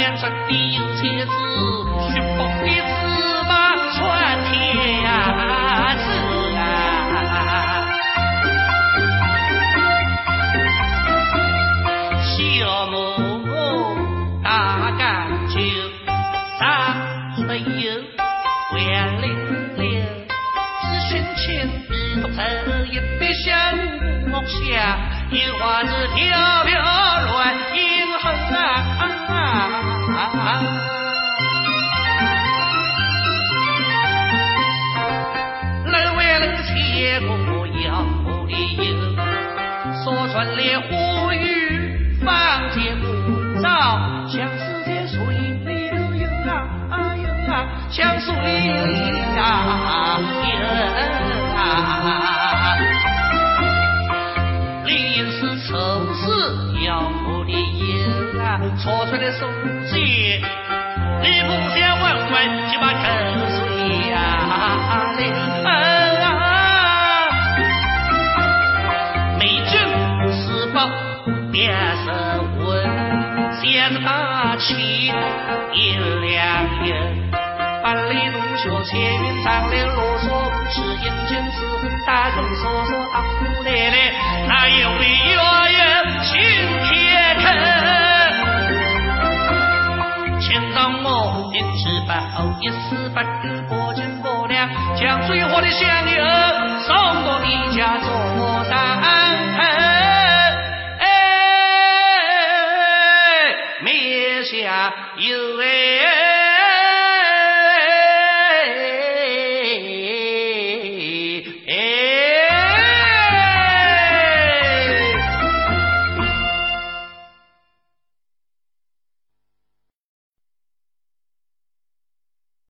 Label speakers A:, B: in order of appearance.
A: 的有才子，雪峰的芝麻传天子啊！小木大干酒，三十有万零六，是寻亲一独愁，一杯香木下，有花枝飘飘乱银河啊！楼外楼切过要理由，说穿烈火雨房间不着，像世界水里头有啊有啊，像水里呀有啊。理应是丑事要不理由啊，说出来说解，你不想问问就把口水呀流啊！美酒是否别是问，先是大气有良人。万里冬雪，千云长流，啰嗦不是眼前事，大人说说阿姑奶奶，那有没有不熬一丝不滴，包斤包两，将最好的香油送到你家做我当，哎，下有来。